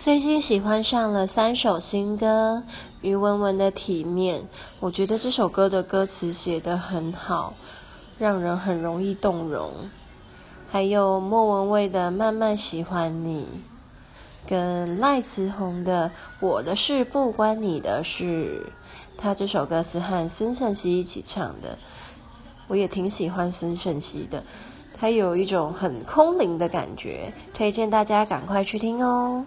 最近喜欢上了三首新歌，于文文的《体面》，我觉得这首歌的歌词写得很好，让人很容易动容。还有莫文蔚的《慢慢喜欢你》，跟赖慈红的《我的事不关你的事》，他这首歌是和孙盛熙一起唱的，我也挺喜欢孙盛熙的，他有一种很空灵的感觉，推荐大家赶快去听哦。